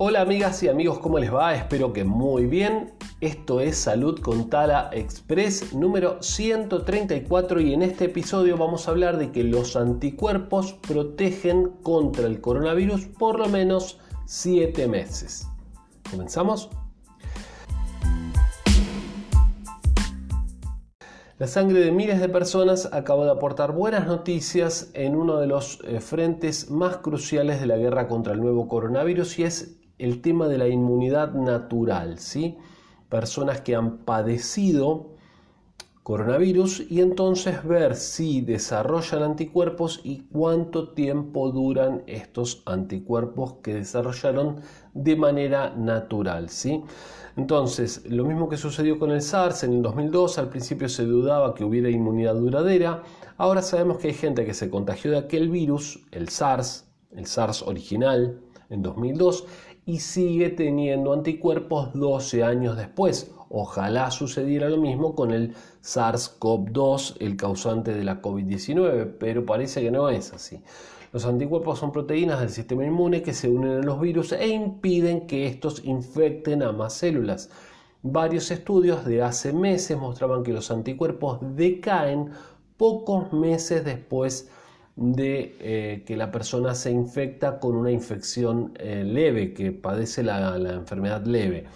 Hola amigas y amigos, ¿cómo les va? Espero que muy bien. Esto es Salud con Tala Express número 134 y en este episodio vamos a hablar de que los anticuerpos protegen contra el coronavirus por lo menos 7 meses. ¿Comenzamos? La sangre de miles de personas acaba de aportar buenas noticias en uno de los eh, frentes más cruciales de la guerra contra el nuevo coronavirus y es el tema de la inmunidad natural, ¿sí? Personas que han padecido coronavirus y entonces ver si desarrollan anticuerpos y cuánto tiempo duran estos anticuerpos que desarrollaron de manera natural, ¿sí? Entonces, lo mismo que sucedió con el SARS en el 2002, al principio se dudaba que hubiera inmunidad duradera, ahora sabemos que hay gente que se contagió de aquel virus, el SARS, el SARS original, en 2002, y sigue teniendo anticuerpos 12 años después. Ojalá sucediera lo mismo con el SARS-CoV-2, el causante de la COVID-19, pero parece que no es así. Los anticuerpos son proteínas del sistema inmune que se unen a los virus e impiden que estos infecten a más células. Varios estudios de hace meses mostraban que los anticuerpos decaen pocos meses después de eh, que la persona se infecta con una infección eh, leve, que padece la enfermedad leve.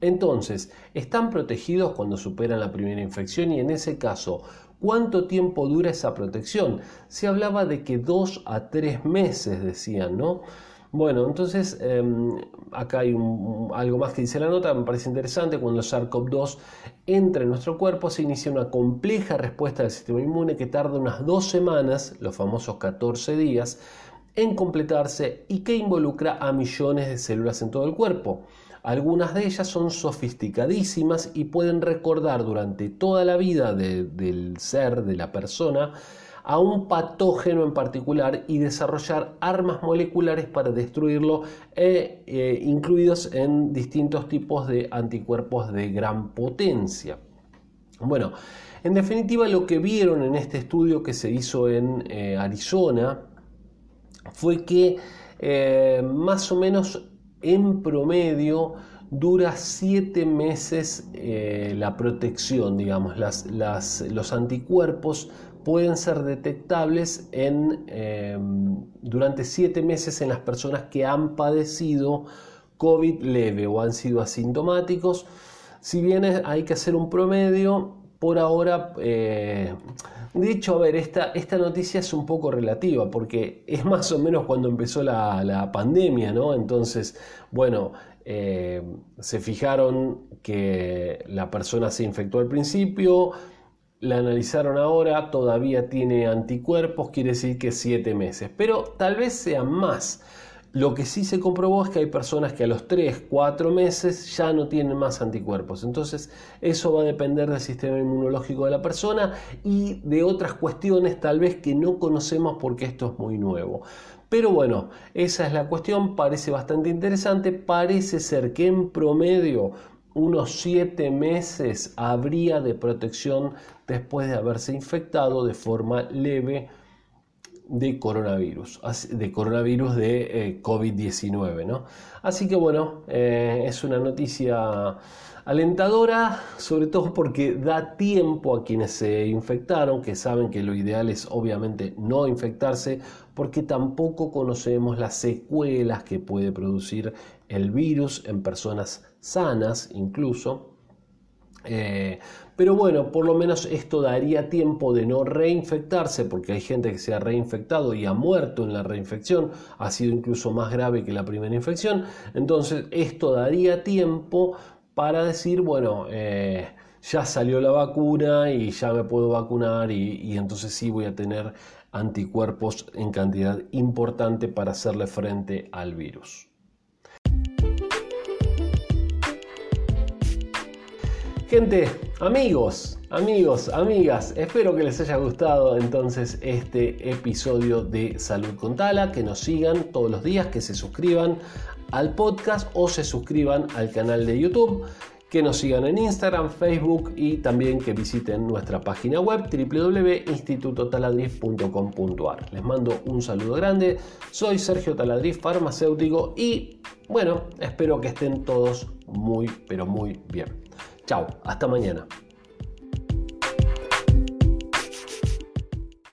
Entonces, están protegidos cuando superan la primera infección y en ese caso, ¿cuánto tiempo dura esa protección? Se hablaba de que dos a tres meses, decían, ¿no? Bueno, entonces em, acá hay algo más que dice la nota, me parece interesante, cuando el SARS-CoV-2 entra en nuestro cuerpo se inicia una compleja respuesta del sistema inmune que tarda unas dos semanas, los famosos 14 días, en completarse y que involucra a millones de células en todo el cuerpo. Algunas de ellas son sofisticadísimas y pueden recordar durante toda la vida del ser, de la persona, a un patógeno en particular y desarrollar armas moleculares para destruirlo, e, eh, incluidos en distintos tipos de anticuerpos de gran potencia. Bueno, en definitiva lo que vieron en este estudio que se hizo en eh, Arizona fue que eh, más o menos en promedio dura siete meses la protección, digamos, los anticuerpos pueden ser detectables en, em, durante siete meses en las personas que han padecido COVID leve o han sido asintomáticos. Si bien hay que hacer un promedio, por ahora, eh, de a ver, esta, esta noticia es un poco relativa porque es más o menos cuando empezó la, pandemia, ¿no? Entonces, bueno, eh, se fijaron que la persona se infectó al principio, la analizaron ahora, todavía tiene anticuerpos, quiere decir que siete meses, pero tal vez sean más. Lo que sí se comprobó es que hay personas que a los 3, 4 meses ya no tienen más anticuerpos. Entonces eso va a depender del sistema inmunológico de la persona y de otras cuestiones tal vez que no conocemos porque esto es muy nuevo. Pero bueno, esa es la cuestión, parece bastante interesante. Parece ser que en promedio unos 7 meses habría de protección después de haberse infectado de forma leve de coronavirus, de coronavirus de eh, COVID-19. ¿no? Así que bueno, eh, es una noticia alentadora, sobre todo porque da tiempo a quienes se infectaron, que saben que lo ideal es obviamente no infectarse, porque tampoco conocemos las secuelas que puede producir el virus en personas sanas incluso. Eh, pero bueno, por lo menos esto daría tiempo de no reinfectarse, porque hay gente que se ha reinfectado y ha muerto en la reinfección, ha sido incluso más grave que la primera infección. Entonces, esto daría tiempo para decir, bueno, eh, ya salió la vacuna y ya me puedo vacunar y entonces sí voy a tener anticuerpos en cantidad importante para hacerle frente al virus. Gente, amigos, amigos, amigas, espero que les haya gustado entonces este episodio de Salud con Tala, que nos sigan todos los días, que se suscriban al podcast o se suscriban al canal de YouTube que nos sigan en Instagram, Facebook y también que visiten nuestra página web www.institutotaladriz.com.ar. Les mando un saludo grande, soy Sergio Taladriz, farmacéutico y bueno, espero que estén todos muy pero muy bien. Tchau, até amanhã.